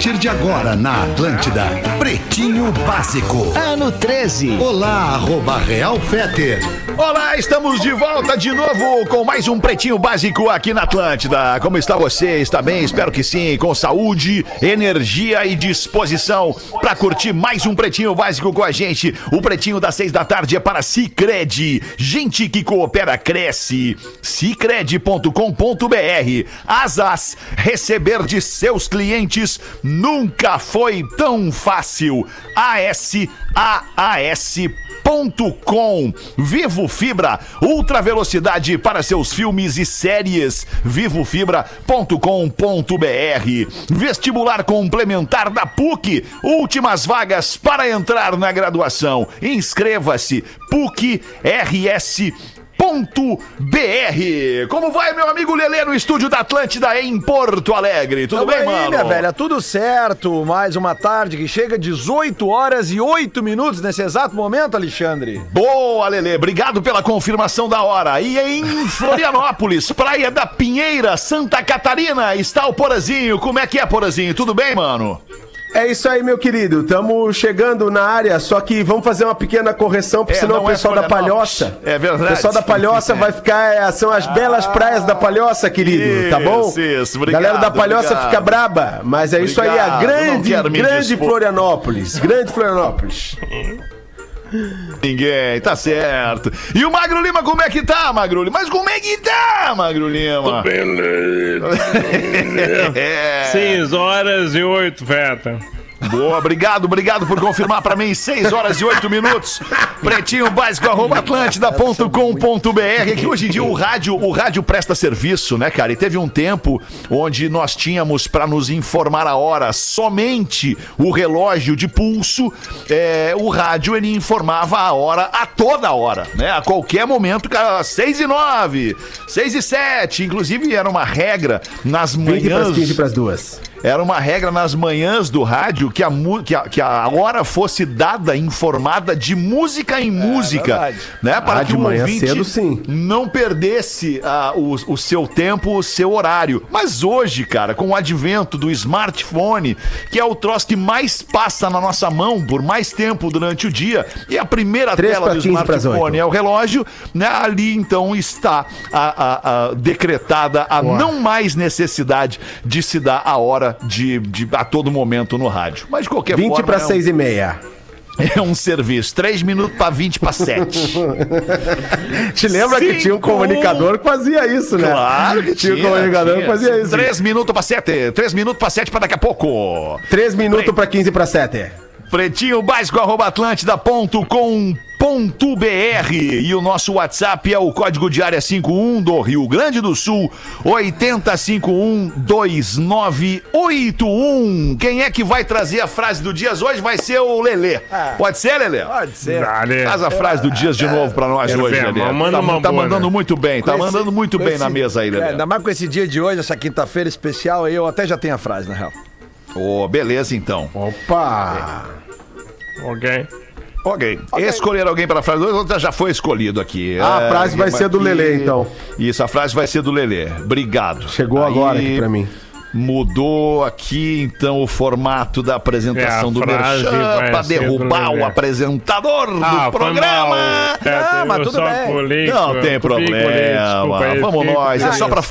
A partir de agora na Atlântida, Pretinho Básico. Ano 13. Olá, arroba Real Feter. Olá, estamos de volta de novo com mais um Pretinho Básico aqui na Atlântida. Como está você? Está bem? Espero que sim, com saúde, energia e disposição para curtir mais um Pretinho Básico com a gente. O Pretinho das seis da tarde é para Cicred. Gente que coopera, cresce. Cicred.com.br. Asas, receber de seus clientes nunca foi tão fácil. ASAAS.com. Vivo Fibra, ultra velocidade para seus filmes e séries. Vivofibra.com.br. Vestibular complementar da PUC. Últimas vagas para entrar na graduação. Inscreva-se. PUC RS Ponto BR. Como vai, meu amigo Lelê, no estúdio da Atlântida em Porto Alegre? Tudo Tamo bem, aí, mano? minha velha, tudo certo. Mais uma tarde que chega 18 horas e 8 minutos nesse exato momento, Alexandre. Boa, Lelê. Obrigado pela confirmação da hora. E em Florianópolis, Praia da Pinheira, Santa Catarina, está o Porazinho. Como é que é, Porazinho? Tudo bem, mano? É isso aí, meu querido. Estamos chegando na área, só que vamos fazer uma pequena correção, porque É, senão não o é pessoal da Florianópolis. Palhoça. É verdade. O pessoal da Palhoça vai ficar. é, são as belas praias da Palhoça, querido. tá bom? Isso, isso. Obrigado, Galera da Palhoça obrigado. fica braba, mas é isso aí, a Obrigado, grande, grande dispor. Florianópolis. Grande Florianópolis. Ninguém, tá certo. E o Magro Lima, como é que tá, Magro Lima? Mas como é que tá, Magro Lima? É. 6 horas e 8, Feta. Boa, obrigado, obrigado por confirmar pra mim. 6 horas e 8 minutos. Pretinho básico, arroba atlântida.com.br. É que hoje em dia o rádio, o rádio presta serviço, né, cara? E teve um tempo onde nós tínhamos pra nos informar a hora somente o relógio de pulso. É, o rádio ele informava a hora a toda hora, né? A qualquer momento, cara, 6 e 9, 6 e 7. Inclusive era uma regra nas 20 para as manhãs. 15 para as duas. Era uma regra nas manhãs do rádio que a, mu- que a, que a hora fosse dada informada de música em música, verdade. né? Para Ah, que o manhã ouvinte cedo, sim. não perdesse ah, o, o seu tempo, o seu horário. Mas hoje, cara, com o advento do smartphone, que é o troço que mais passa na nossa mão por mais tempo durante o dia, e a primeira Três tela do 15 pras smartphone é o relógio, né? Ali então está a, a- a decretada a não mais necessidade de se dar a hora de, de- a todo momento no rádio. Mas de qualquer 20 forma. para é um- 6 e meia. É um serviço. 3 minutos para 20 para 7. Te lembra que tinha um Cinco. comunicador que fazia isso, né? Claro que tinha. tinha. um comunicador que fazia isso. 3 minutos para 7. 3 minutos para 7 para daqui a pouco. 3 minutos para 15 para 7. Pretinho básico arroba atlântida.com.br e o nosso WhatsApp é o código de área 51 do Rio Grande do Sul 80512981. Quem é que vai trazer a frase do Dias hoje vai ser o Lelê. Pode ser, Lelê? Pode ser. Dale. Faz a frase do Dias de novo pra nós Quero hoje, ver, Lelê. manda Tá, uma tá boa, mandando né? muito bem, tá Com mandando esse- muito bem esse- na mesa aí, É, Lelê. ainda mais com esse dia de hoje, essa quinta-feira especial aí, eu até já tenho a frase, na real. Ô, beleza então. Opa! Ok. Ok. Escolher alguém para a frase do outro já foi escolhido aqui. Ah, a É, frase vai ser do Lelê, então. Isso, a frase vai ser do Lelê. Obrigado. Chegou agora aqui pra mim. Mudou aqui, então, o formato da apresentação É, do Merchan para derrubar o apresentador Ah, do programa. mal. Feta, Ah, mas tudo bem. colei, Não tem problema. desculpa aí, Vamos nós. É só pra.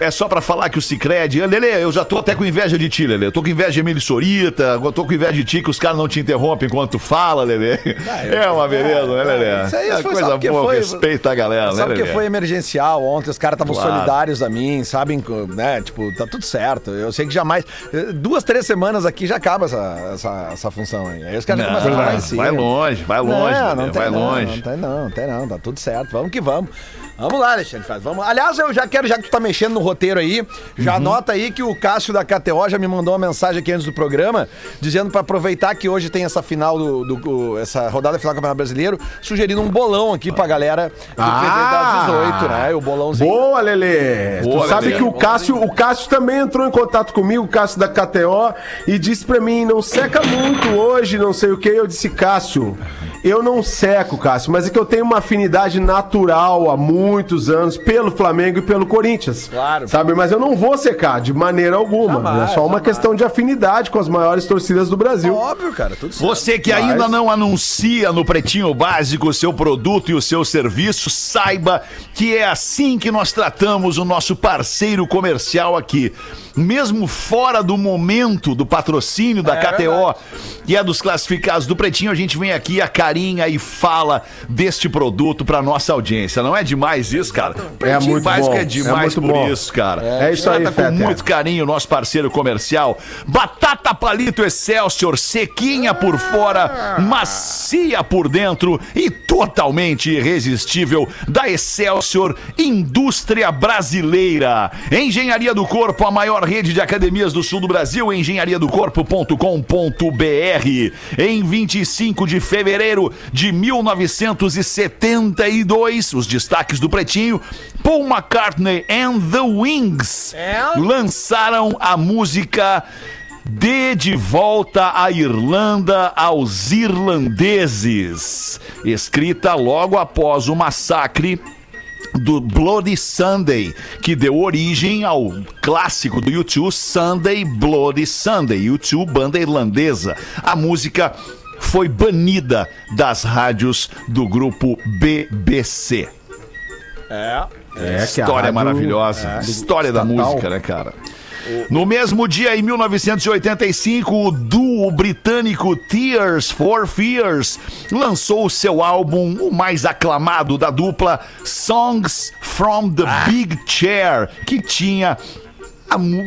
É só pra falar que o Cicred. Lele, eu já tô até com inveja de ti, Lele. Eu tô com inveja de Emílio Sorita. Eu tô com inveja de ti que os caras não te interrompem enquanto tu fala, Lele. É uma beleza, né, Lele? Isso aí é coisa boa, foi- respeita a galera, né, Sabe Lele? que foi emergencial ontem, os caras estavam Claro. solidários a mim, sabem, né? Tipo, tá tudo certo. Eu sei que jamais. eh, Duas, três semanas aqui já acaba essa, essa, essa função aí. Aí os caras começam a falar em cima. vai longe, vai longe, Não, não tem vai não, longe. Não tem não, não tem não, tá tudo certo. Vamos que vamos. Vamos lá, Alexandre. Faz. Vamos. Aliás, eu já quero, já que tu tá mexendo no roteiro aí. Já anota aí que o Cássio da KTO já me mandou uma mensagem aqui antes do programa, dizendo pra aproveitar que hoje tem essa final do, do- do- essa rodada final do Campeonato Brasileiro, sugerindo um bolão aqui pra galera do Ah! das 18, né? O bolãozinho. Boa, Lelê! Boa, tu sabe Lelê. que o Cássio, o Cássio também entrou em contato comigo, o Cássio da KTO, e disse pra mim, não seca muito hoje, não sei o que. Eu disse, Cássio, eu não seco, Cássio, mas é que eu tenho uma afinidade natural há muitos anos pelo Flamengo e pelo Corinthians. Claro. Sabe, mas eu não vou secar de maneira alguma. Jamais, é só uma jamais. questão de afinidade com as maiores torcidas do Brasil. Óbvio, cara, tudo certo. Você que ainda não anuncia no Pretinho Básico o seu produto e o seu serviço, saiba que é assim que nós tratamos o nosso parceiro comercial aqui. Mesmo fora do momento do patrocínio da KTO e é dos classificados do Pretinho, a gente vem aqui, a carinha e fala deste produto pra nossa audiência. Não é demais isso, cara? Pretinho muito bom, é demais é muito por bom. isso, cara. É isso aí, com muito carinho, nosso parceiro comercial. Batata Palito Excelsior, sequinha por fora, macia por dentro e totalmente irresistível da Excelsior Indústria Brasileira. Engenharia do Corpo, a maior rede de academias do sul do Brasil, engenhariadocorpo.com.br. Em 25 de fevereiro de 1972, os destaques do Pretinho, Paul McCartney and the Wings lançaram a música Dê de volta a Irlanda aos irlandeses, escrita logo após o massacre do Bloody Sunday, que deu origem ao clássico do YouTube Sunday Bloody Sunday, YouTube banda irlandesa. A música foi banida das rádios do grupo BBC. É, que a História rádio- maravilhosa. História da estatal. música, né, cara? No mesmo dia, em 1985, o duo britânico Tears for Fears lançou o seu álbum, o mais aclamado da dupla, Songs from the Big Chair, que tinha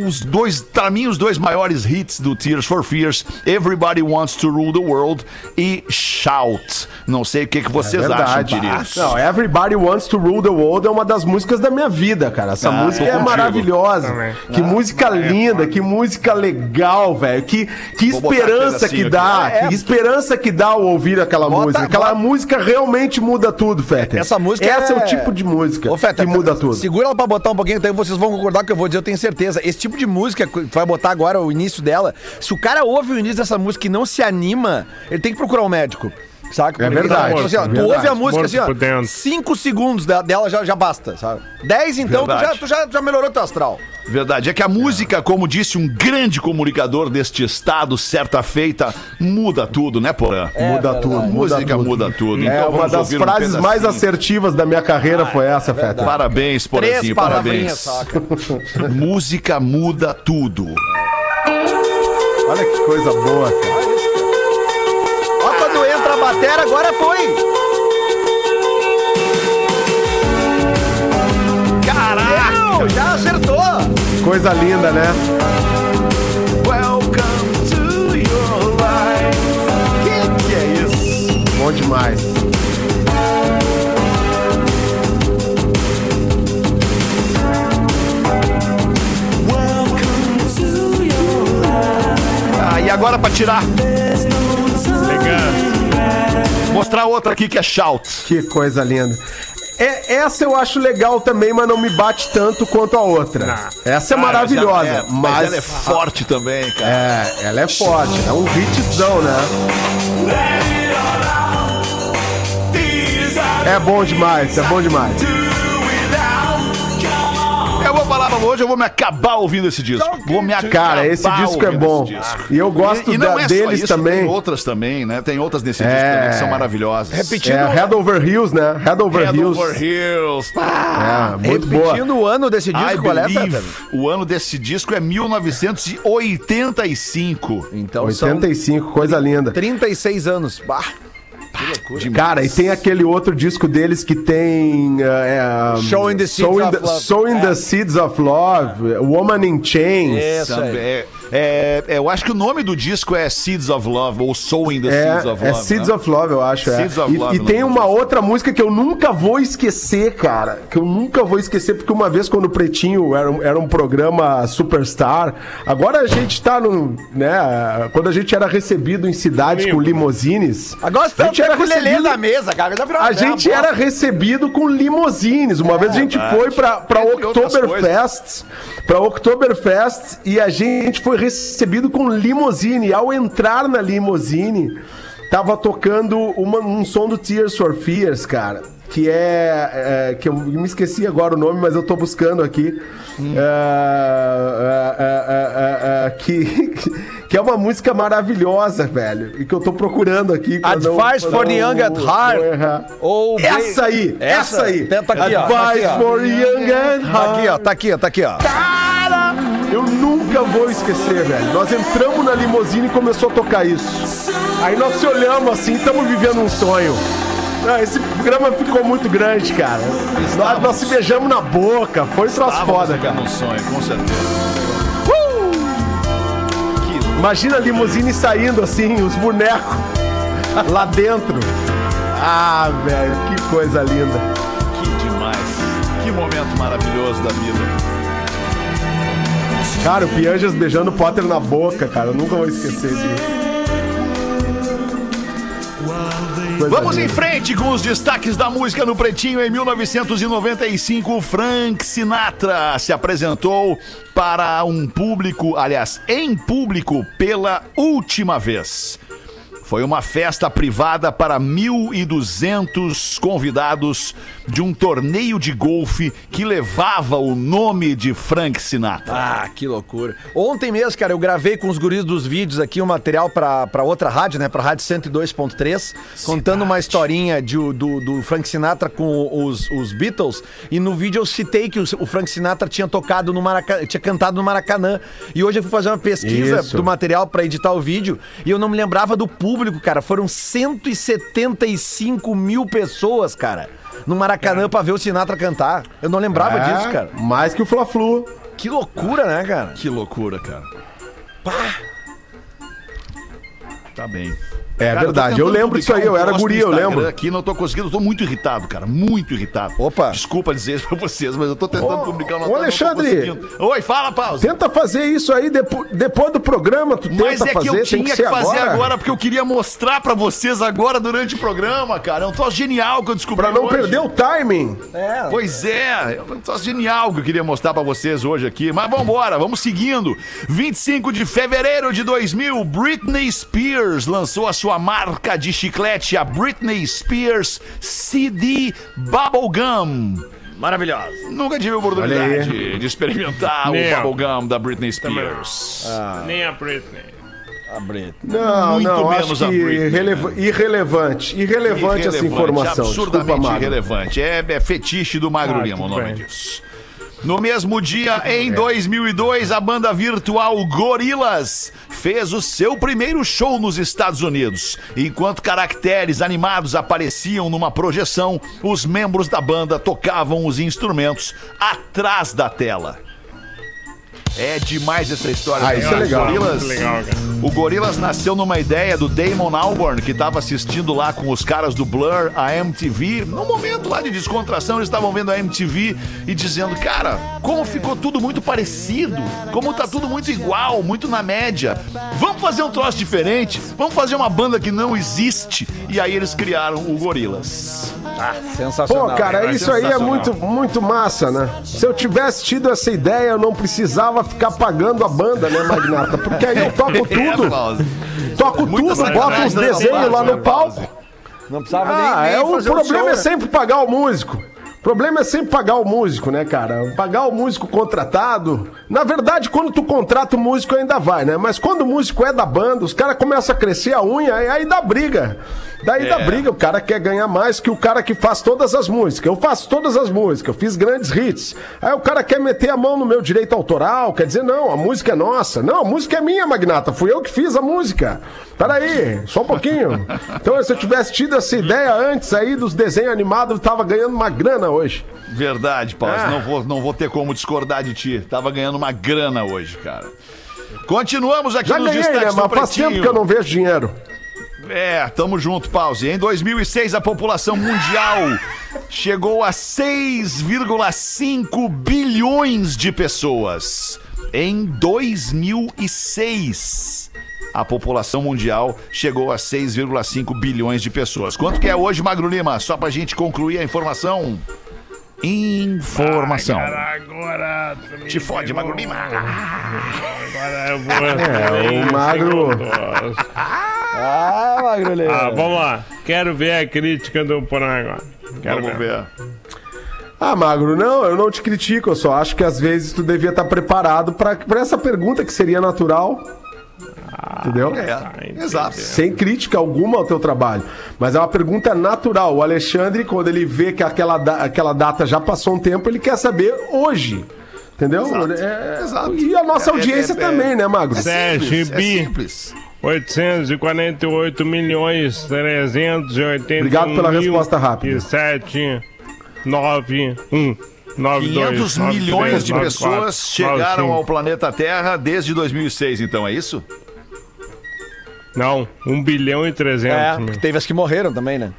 os dois, pra mim, os dois maiores hits do Tears for Fears, Everybody Wants to Rule the World e Shout. Não sei o que, que vocês acham, Verdade. queridos. Não, Everybody Wants to Rule the World é uma das músicas da minha vida, cara. Essa Ah, música é contigo. maravilhosa. Também. Que música linda, que música legal, velho. Que, que Vou esperança que dá, aqui. É. que esperança que dá ao ouvir aquela Bota- música. Aquela bota- música realmente muda tudo, Fetter. Essa música Esse é... é o tipo de música Ô, Feta, que muda tudo. Segura ela pra botar um pouquinho, então vocês vão concordar com o que eu vou dizer, eu tenho certeza. Esse tipo de música tu vai botar agora, o início dela, se o cara ouve o início dessa música e não se anima, ele tem que procurar um médico. Saca? É verdade, Tipo assim, ó, é tu verdade. ouve a música Morto assim, ó, cinco segundos dela já, já basta, sabe? Dez, então, tu, Verdade. já, tu já, já melhorou teu astral. Verdade, é que a música, como disse um grande comunicador deste estado, certa feita, muda tudo, né, Porã? muda tudo, A muda música tudo. muda tudo. É Então uma vamos das ouvir um frases mais assertivas da minha carreira foi essa, Fetter. Parabéns, Três Porãzinho, parabéns. saca? música muda tudo. Olha que coisa boa, cara. Quando entra a batera, agora foi. Caraca! Não, já acertou. Coisa linda, né? Welcome to your life. Que que é isso? Bom demais. Ah, e agora pra tirar, Legal. Mostrar outra aqui que é shout. Que coisa linda. É, essa eu acho legal também, mas não me bate tanto quanto a outra. Essa é maravilhosa, É, mas, mas ela é forte também, cara. é, ela é forte, é um hitzão, né? É bom demais, é bom demais. Hoje, eu vou me acabar ouvindo esse disco. Vou me acabar Cara, esse disco é bom. disco. E eu gosto E, e não da- é só deles isso, também. Tem outras também, né? Tem outras nesse É. disco também que são maravilhosas. Repetindo, É Head Over Heels, né? Head Over Head Heels. Over Heels. Ah, É, muito boa. repetindo o ano desse disco, I qual é? O ano desse disco é 1985. Então são 85, coisa linda. 36 anos. Bah. Cara, e tem aquele outro disco deles que tem. é, é, Showing the Seeds Sowing of the, Love. Sowing É. the Seeds of Love, Woman in Chains. Isso. É, é, eu acho que o nome do disco é Seeds of Love, ou Sowing the Seeds of É, Love. é Seeds né? of Love, eu acho. é. Seeds of E- Love, e, tem uma do outra música que eu nunca vou esquecer, cara. Que eu nunca vou esquecer, porque uma vez quando o Pretinho era, um- era um programa superstar, agora a gente tá no. né? Quando a gente era recebido em cidades com limousines. Agora a tá gente era com o Lelê recebido- na mesa, cara. A gente bosta. era recebido com limousines. Uma vez a gente foi pra, pra Oktoberfest, pra Oktoberfest, e a gente foi recebido com limousine. Ao entrar na limousine, tava tocando uma- um som do Tears for Fears, cara. Que é, é, Que eu me esqueci agora o nome, mas eu tô buscando aqui. É, é, é, é, que, que é uma música maravilhosa, velho. E que eu tô procurando aqui. não- Advice pra for the não- Young at não Heart. Ou Essa aí, essa, aí. Tenta aqui, ó. Advice Aqui, ó. for young and Tá aqui, ó. Tá aqui, ó. Tá aqui, ó. Cara, eu nunca vou esquecer, velho. Nós entramos na limusine e começou a tocar isso. Aí nós se olhamos assim, estamos vivendo um sonho. Ah, esse programa ficou muito grande, cara. Nós, nós se beijamos na boca. Foi um troço foda, Estávamos cara. um sonho, com certeza. Imagina a limusine saindo assim, os bonecos lá dentro. Ah, velho, que coisa linda. Que demais. Que momento maravilhoso da vida. Cara, o Pianjas beijando o Potter na boca, cara. Eu nunca vou esquecer disso. Coisa Vamos em frente com os destaques da música no Pretinho. Em 1995, Frank Sinatra se apresentou para um público, aliás, em público pela última vez. Foi uma festa privada para 1.200 convidados de um torneio de golfe que levava o nome de Frank Sinatra. Ah, que loucura. Ontem mesmo, cara, eu gravei com os guris dos vídeos aqui um material pra outra rádio, né? Pra rádio 102.3, contando uma historinha de, do, do Frank Sinatra com os, os Beatles. E no vídeo eu citei que o, o Frank Sinatra tinha tocado no Maracanã, tinha cantado no Maracanã. E hoje eu fui fazer uma pesquisa Isso. do material pra editar o vídeo e eu não me lembrava do público, cara. Foram 175 mil pessoas, cara. No Maracanã pra ver o Sinatra cantar. Eu não lembrava É, disso, cara. Mais que o Fla-Flu. Que loucura, né, cara? Que loucura, cara. Tá bem. É Cara, verdade, eu tentando lembro disso aí, eu era guri, eu lembro. Aqui não tô conseguindo, eu tô muito irritado, cara, muito irritado. Opa. Desculpa dizer isso pra vocês, mas eu tô tentando Ô, publicar uma ô, Alexandre. Oi, fala, pausa. Tenta fazer isso aí depo- depois do programa, tu Mas tenta é que fazer, eu tem tinha que que, fazer agora. agora. porque eu queria mostrar pra vocês agora durante o programa, cara. É um troço genial que eu descobri Pra não hoje. perder o timing. Pois é, é um troço genial que eu queria mostrar pra vocês hoje aqui. Mas vambora, vamos seguindo. 25 de fevereiro de 2000, Britney Spears lançou a sua marca de chiclete, a Britney Spears CD Bubblegum. Maravilhosa. Nunca tive a oportunidade de experimentar Nem o. Bubblegum da Britney Spears. Nem a Britney. A Britney. Não, Muito não, menos acho a que Britney, irreleva- irrelevante. Irrelevante essa informação. Absurdamente Desculpa, irrelevante. É, é fetiche do Magro Ah, Lima o nome bem. disso. No mesmo dia, em 2002, a banda virtual Gorillaz fez o seu primeiro show nos Estados Unidos. Enquanto caracteres animados apareciam numa projeção, os membros da banda tocavam os instrumentos atrás da tela. É demais essa história. Ah, né? isso é legal. Muito legal, cara. o Gorillaz nasceu numa ideia do Damon Albarn, que estava assistindo lá com os caras do Blur, a MTV. Num momento lá de descontração, eles estavam vendo a MTV e dizendo, cara, como ficou tudo muito parecido, como tá tudo muito igual, muito na média. Vamos fazer um troço diferente, vamos fazer uma banda que não existe. E aí eles criaram o Gorillaz. Sensacional. Pô, cara, é isso aí é muito, muito massa, né? Se eu tivesse tido essa ideia, eu não precisava ficar pagando a banda, né, Magnata? Porque aí eu toco tudo. Pausa. Toco Muita tudo, boto uns né, desenhos lá no palco. Não precisava Ah, nem, nem é o fazer um problema show, é né? sempre pagar o músico. O problema é sempre pagar o músico, né, cara? Pagar o músico contratado. Na verdade, quando tu contrata o músico ainda vai, né? Mas quando o músico é da banda, os caras começam a crescer a unha, aí, aí dá briga. Daí dá É. briga, o cara quer ganhar mais que o cara que faz todas as músicas. Eu faço todas as músicas, eu fiz grandes hits. Aí o cara quer meter a mão no meu direito autoral, quer dizer, não, a música é nossa. Não, a música é minha, Magnata, fui eu que fiz a música. Peraí, só um pouquinho. Então, se eu tivesse tido essa ideia antes aí dos desenhos animados, eu tava ganhando uma grana hoje. Verdade, Paulo. Ah. Não, vou, não vou ter como discordar de ti. Tava ganhando uma grana hoje, cara. Continuamos aqui Já nos ganhei, né? destaques Mas do faz Pretinho. tempo que eu não vejo dinheiro. É, tamo junto, pause. Em 2006, a população mundial chegou a 6,5 bilhões de pessoas. Em 2006, a população mundial chegou a 6,5 bilhões de pessoas. Quanto que é hoje, Magro Lima? Só pra gente concluir a informação. Informação. Agora. Te fode, Magro Lima. Agora eu vou. É, o magro. Ah, Magro Lima. Ah, vamos lá. Quero ver a crítica do Porã agora. Quero Vamos ver. Ah, Magro, não, eu não te critico, eu só acho que às vezes tu devia estar preparado pra pra essa pergunta que seria natural. Entendeu? É, exato. Sem crítica alguma ao teu trabalho. Mas é uma pergunta natural. O Alexandre, quando ele vê que aquela, da- aquela data já passou um tempo, ele quer saber hoje. Entendeu? Exato. É- Exato. E a nossa É- audiência é- é- também, né, Magro? Sete Simples, é bi. simples. 848 milhões 381 Obrigado pela mil resposta rápida. E 7 9 1 9 500 milhões de pessoas chegaram ao planeta Terra desde 2006, então, é isso? Não, 1 bilhão e 300 É, mil. porque teve as que morreram também, né?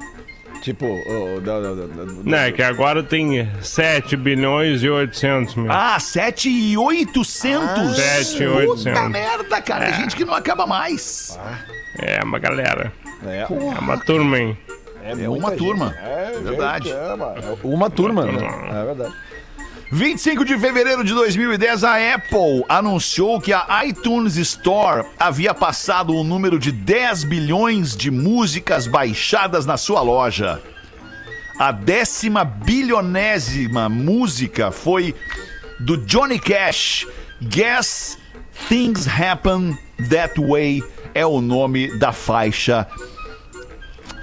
Tipo, o. da- da- da- Não, é que agora tem 7 bilhões e 800 mil. Ah, 7 e 800. Sete e Puta 800. merda, cara. É gente que não acaba mais. É uma galera. É, É uma turma, hein? É uma turma. é Verdade. É, mano. Uma turma, né? É verdade. 25 de fevereiro de 2010, a Apple anunciou que a iTunes Store havia passado o número de 10 bilhões de músicas baixadas na sua loja. A décima bilionésima música foi do Johnny Cash. Guess Things Happen That Way é o nome da faixa.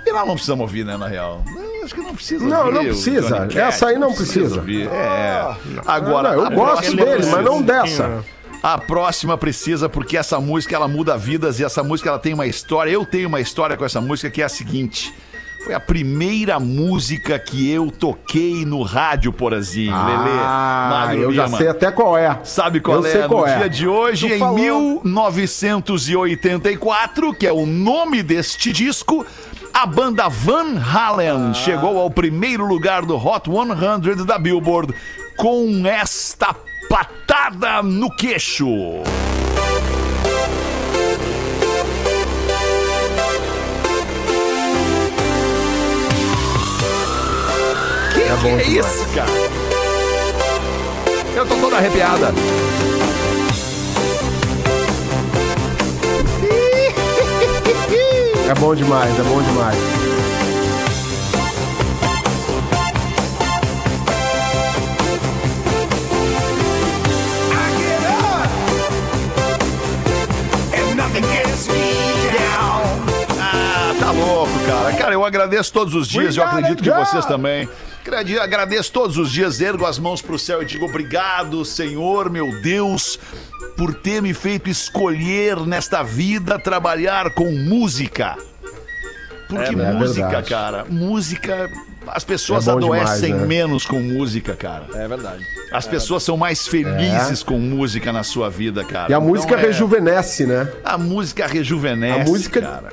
E nós não precisamos ouvir, né, na real? Não, Acho que não precisa Não, ouvir não precisa. Essa aí não precisa. ouvir. É. Agora, Não, eu a gosto dele, mas não precisa. dessa. A próxima precisa porque essa música ela muda vidas e essa música ela tem uma história. Eu tenho uma história com essa música que é a seguinte. Foi a primeira música que eu toquei no rádio, Porazinho. Ah, Lelê, eu já Lima. sei até qual é. Sabe qual eu é? Sei qual no é. dia de hoje, Tu em falou. 1984, que é o nome deste disco, a banda Van Halen chegou ao primeiro lugar do Hot 100 da Billboard com esta patada no queixo. Que É bom que é isso, cara? Eu tô toda arrepiada. É bom demais, é bom demais. Ah, tá louco, cara. Cara, eu agradeço todos os dias, eu acredito que vocês também. Agrade- Agradeço todos os dias, ergo as mãos pro céu e digo obrigado, Senhor, meu Deus, por ter me feito escolher nesta vida trabalhar com música. Porque É, é música, verdade. cara, música. As pessoas É adoecem demais, né? menos com música, cara. É verdade. As pessoas são mais felizes com música na sua vida, cara. É. E a Então, música é- rejuvenesce, né? A música rejuvenesce, A música- cara.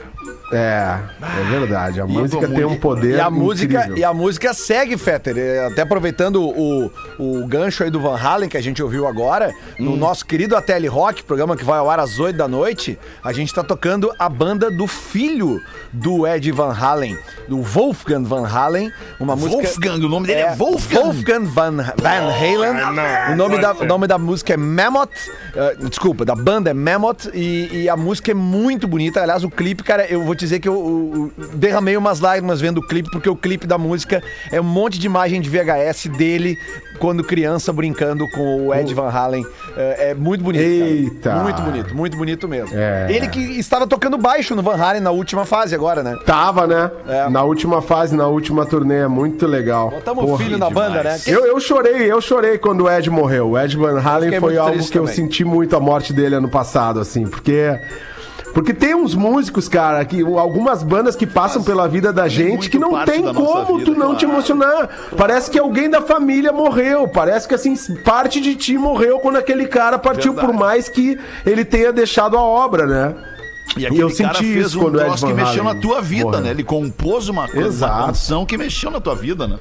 É, é verdade. A música tem um poder E a música, incrível. e a música segue, Fetter. É, Até aproveitando o, o gancho aí do Van Halen que a gente ouviu agora, Hum. no nosso querido ATL Rock, programa que vai ao ar às 8 da noite, a gente tá tocando a banda do filho do Ed Van Halen, do Wolfgang Van Halen, uma música Wolfgang, o nome dele é, Wolfgang. Wolfgang Van, Van Halen. Ah, não, o, nome da, o nome da música é Mammoth. eh, desculpa, da banda é Mammoth. E, e a música é muito bonita. Aliás, o clipe, cara, eu vou te dizer que eu, eu- eu derramei umas lágrimas vendo o clipe, porque o clipe da música é um monte de imagem de VHS dele quando criança brincando com o Ed Van Halen. É, é muito bonito. cara. Eita. Muito bonito, muito bonito mesmo. É. Ele que estava tocando baixo no Van Halen na última fase agora, né? Tava, né? É. Na última fase, na última turnê. É muito legal. Botamos o filho na demais. banda, né? Eu, eu chorei, eu chorei quando o Ed morreu. O Ed Van Halen foi algo que eu também. senti muito a morte dele ano passado, assim, porque Porque tem uns músicos, cara, que algumas bandas que passam pela vida da gente que não tem como vida, tu não te claro. emocionar. Parece que alguém da família morreu. Parece que assim, parte de ti morreu quando aquele cara partiu, Verdade. por mais que ele tenha deixado a obra, né? E aquele eu cara senti fez isso um troço que mexeu na tua vida, né? Ele compôs uma, coisa, uma Exato. canção que mexeu na tua vida, né?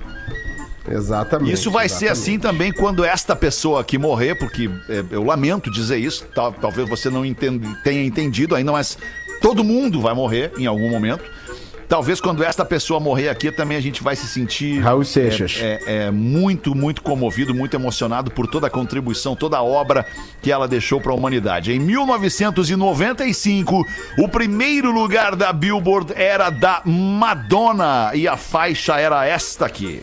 Exatamente. Isso vai ser exatamente. assim também quando esta pessoa aqui morrer, porque é, eu lamento dizer isso, tal- talvez você não entenda- tenha entendido ainda, mas todo mundo vai morrer em algum momento. Talvez quando esta pessoa morrer aqui também a gente vai se sentir Raul Seixas. é, é, é muito, muito comovido, muito emocionado por toda a contribuição, toda a obra que ela deixou para a humanidade. Em 1995, o primeiro lugar da Billboard era da Madonna e a faixa era esta aqui.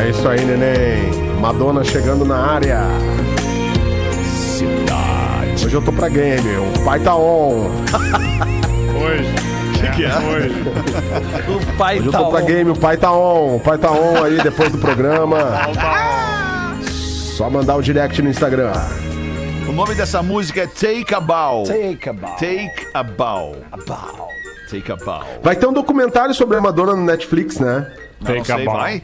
É isso aí, neném. Madonna chegando na área. Cidade. Hoje eu tô pra game, o pai tá on. Hoje. Que que é? Hoje. O pai Hoje eu tá tô pra on. game, o pai tá on. O pai tá on aí depois do programa. Só mandar o direct no Instagram. O nome dessa música é Take a Bow. Take a bow. Take a Bow. Bow. Take a Bow. Vai ter um documentário sobre a Madonna no Netflix, né? Take a Bow. vai?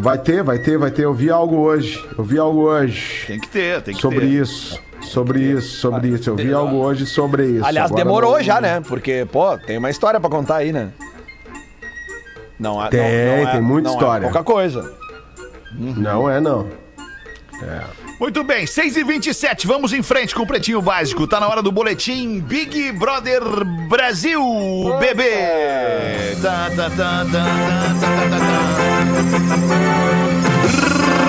Vai ter, vai ter, vai ter. Eu vi algo hoje. Eu vi algo hoje. Tem que ter, tem que Sobre ter. isso. Sobre isso, sobre isso. Eu vi algo hoje sobre isso. Aliás, Agora demorou não- já, né? Porque, pô, tem uma história pra contar aí, né? Não, é- Tem, não, não é- tem muita não história. É pouca coisa. Não é, não. Muito bem, 6 e 27 vamos em frente com o Pretinho Básico. Tá na hora do boletim Big Brother Brasil, bebê. Tá, tá, tá.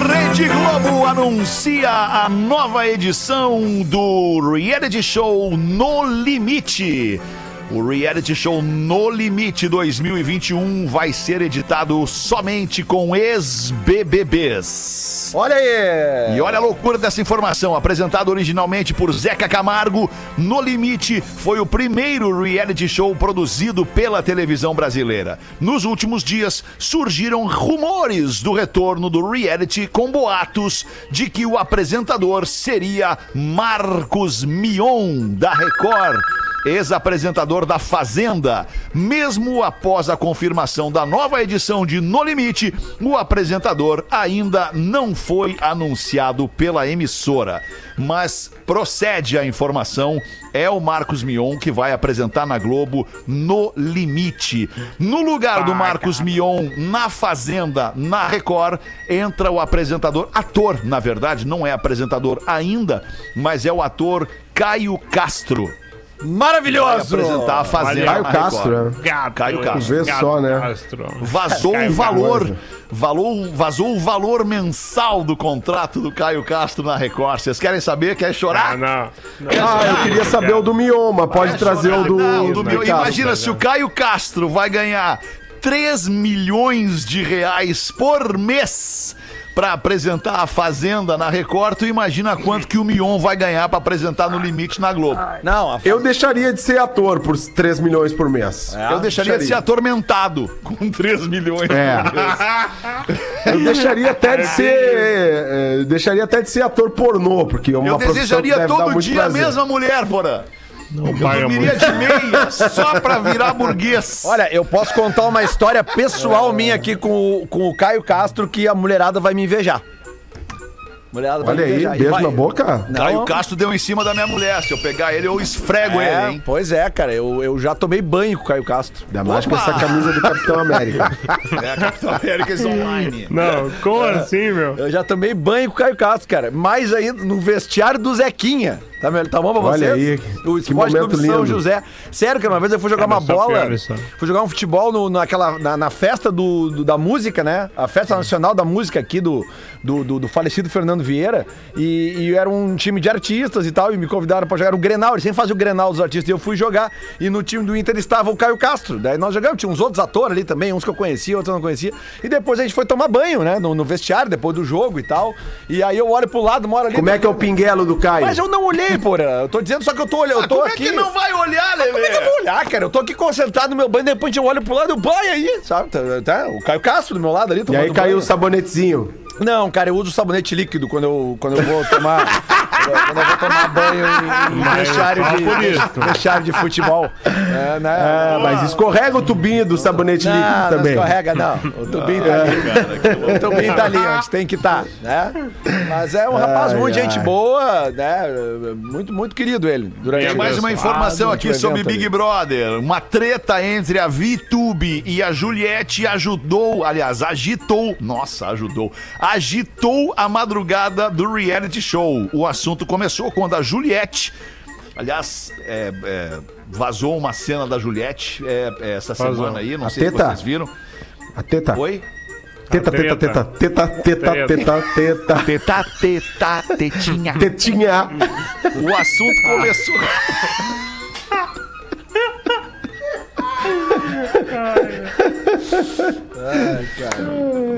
Rede Globo anuncia a nova edição do reality show No Limite. O reality show No Limite 2021 vai ser editado somente com ex-BBBs. Olha aí! E olha a loucura dessa informação. Apresentado originalmente por Zeca Camargo, No Limite foi o primeiro reality show produzido pela televisão brasileira. Nos últimos dias, surgiram rumores do retorno do reality com boatos de que o apresentador seria Marcos Mion, da Record ex-apresentador da Fazenda. Mesmo após a confirmação da nova edição de No Limite, o apresentador ainda não foi anunciado pela emissora. Mas procede a informação, é o Marcos Mion que vai apresentar na Globo No Limite. No lugar do Marcos Mion na Fazenda, na Record, entra o apresentador, ator, na verdade, não é apresentador ainda, mas é o ator Caio Castro. Vai Maravilhoso! apresentar a Fazenda. Caio na Record. Castro, né? Gato, Caio Castro. Vê só, né? Castro. Vazou o Caio valor, Castro. valor, vazou o valor mensal do contrato do Caio Castro na Record. Vocês querem saber? Quer Ah, chorar? não. Ah, eu queria saber o do Mioma. Pode Quer trazer chorar? o do. Não, o do Castro. Imagina se o Caio Castro vai ganhar 3 milhões de reais por mês pra apresentar a Fazenda na Record. Tu imagina quanto que o Mion vai ganhar pra apresentar no Limite na Globo. Não, a Eu deixaria de ser ator por 3 milhões por mês. Eu deixaria de ser atormentado com 3 milhões. É. Eu deixaria até de ser. eh, deixaria até de ser ator pornô, porque é uma Eu desejaria todo dia a prazer. mesma mulher, porra. Não Eu dormiria muito. de meia só pra virar burguês. Olha, eu posso contar uma história pessoal minha aqui com o, com o Caio Castro que a mulherada vai me invejar. Mulherada vai Olha me aí, invejar. E beijo vai- na boca. Não. Caio Castro deu em cima da minha mulher. Se eu pegar ele, eu esfrego É, ele, hein? pois é, cara, eu, eu já tomei banho com o Caio Castro. Ainda mais com Opa! essa camisa do Capitão América. É, Capitão América Online. Não, como assim, meu? Eu já tomei banho com o Caio Castro, cara. Mais ainda no vestiário do Zequinha. Tá, tá bom pra Olha vocês? aí, O que Esporte Clube São lindo. José. Sério, que uma vez eu fui jogar uma bola. pior. Fui jogar um futebol no- naquela, na, na festa do, do- da música, né? A festa nacional da música aqui do, do, do- do falecido Fernando Vieira. E, e era um time de artistas e tal. E me convidaram pra jogar o Grenal. Eles sempre fazem o Grenal dos artistas. E eu fui jogar. E no time do Inter estava o Caio Castro. Daí nós jogamos. Tinha uns outros atores ali também. Uns que eu conhecia, outros eu não conhecia. E depois a gente foi tomar banho, né? No, no vestiário, depois do jogo e tal. E aí eu olho pro lado, moro ali. Como é que é o pinguelo do Caio? Mas eu não olhei, porra. Eu tô dizendo só que eu tô olhando. Eu tô Como é aqui. que não vai olhar, Como é que eu vou olhar, cara? Eu tô aqui concentrado no meu banho, de repente eu olho pro lado e o banho aí, sabe? Tá, tá? O Caio Castro do meu lado ali, E aí caiu o banho. sabonetezinho. Não, cara, eu uso sabonete líquido quando eu, quando eu vou tomar. quando eu vou tomar banho em, vestiário, de, vestiário de futebol. É, né? Ah, mas escorrega o tubinho do sabonete não, líquido não também. escorrega, não. O tubinho tá ali. O tubinho tá ali onde tem que estar, né? Mas é um rapaz Ai, muito ai. gente boa, né? Muito, muito querido ele. Durante Tem mais uma Ah, informação durante aqui sobre Big ali. Brother. Uma treta entre a VTube e a Juliette ajudou, aliás, agitou, nossa, ajudou, agitou a madrugada do reality show. O assunto começou quando a Juliette, aliás, é, é, vazou uma cena da Juliette é, é, essa Vazou. semana aí, não A sei se teta? vocês viram. A teta. Oi? Teta, teta, teta, teta, teta, teta, teta. Teta, teta, tetinha. Tetinha. O assunto começou.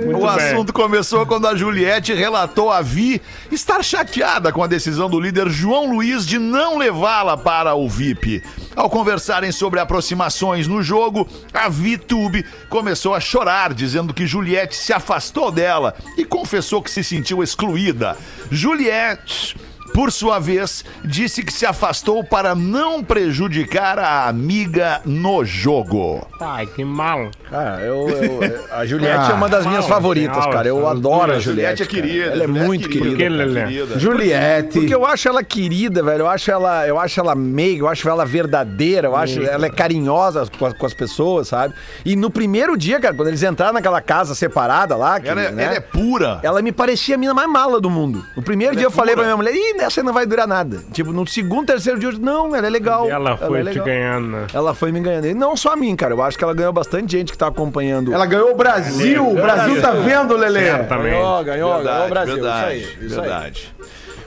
Muito o bem. assunto começou quando a Juliette relatou a Vi estar chateada com a decisão do líder João Luiz de não levá-la para o VIP. Ao conversarem sobre aproximações no jogo, a VTube começou a chorar, dizendo que Juliette se afastou dela e confessou que se sentiu excluída. Juliette. Por sua vez, disse que se afastou para não prejudicar a amiga no jogo. Ai, que mal. Cara, eu, eu- a Juliette é uma das minhas favoritas, cara. Eu adoro a a Juliette. é querida. cara. Ela é Juliette muito querida. Por que, cara. Lelê? querida. Juliette. Porque eu acho ela querida, velho. Eu acho ela, eu acho ela meiga, eu acho ela verdadeira, eu acho ela é carinhosa com, as- com as pessoas, sabe? E no primeiro dia, cara, quando eles entraram naquela casa separada lá, que, Ela, é- né, ela é pura. ela me parecia a mina mais mala do mundo. No primeiro Ela dia é eu falei pra minha mulher, ih, nessa não vai durar nada. Tipo, no segundo, terceiro dia eu disse, não, ela é legal. Ela foi é te legal. ganhando. né? Ela foi me ganhando. E não só a mim, cara. Eu acho que ela ganhou bastante gente que tá acompanhando. Ela ganhou o Brasil. O Brasil tá vendo, Lelê? Certamente. ganhou, ganhou, ganhou o Brasil. verdade, isso aí, isso aí. verdade.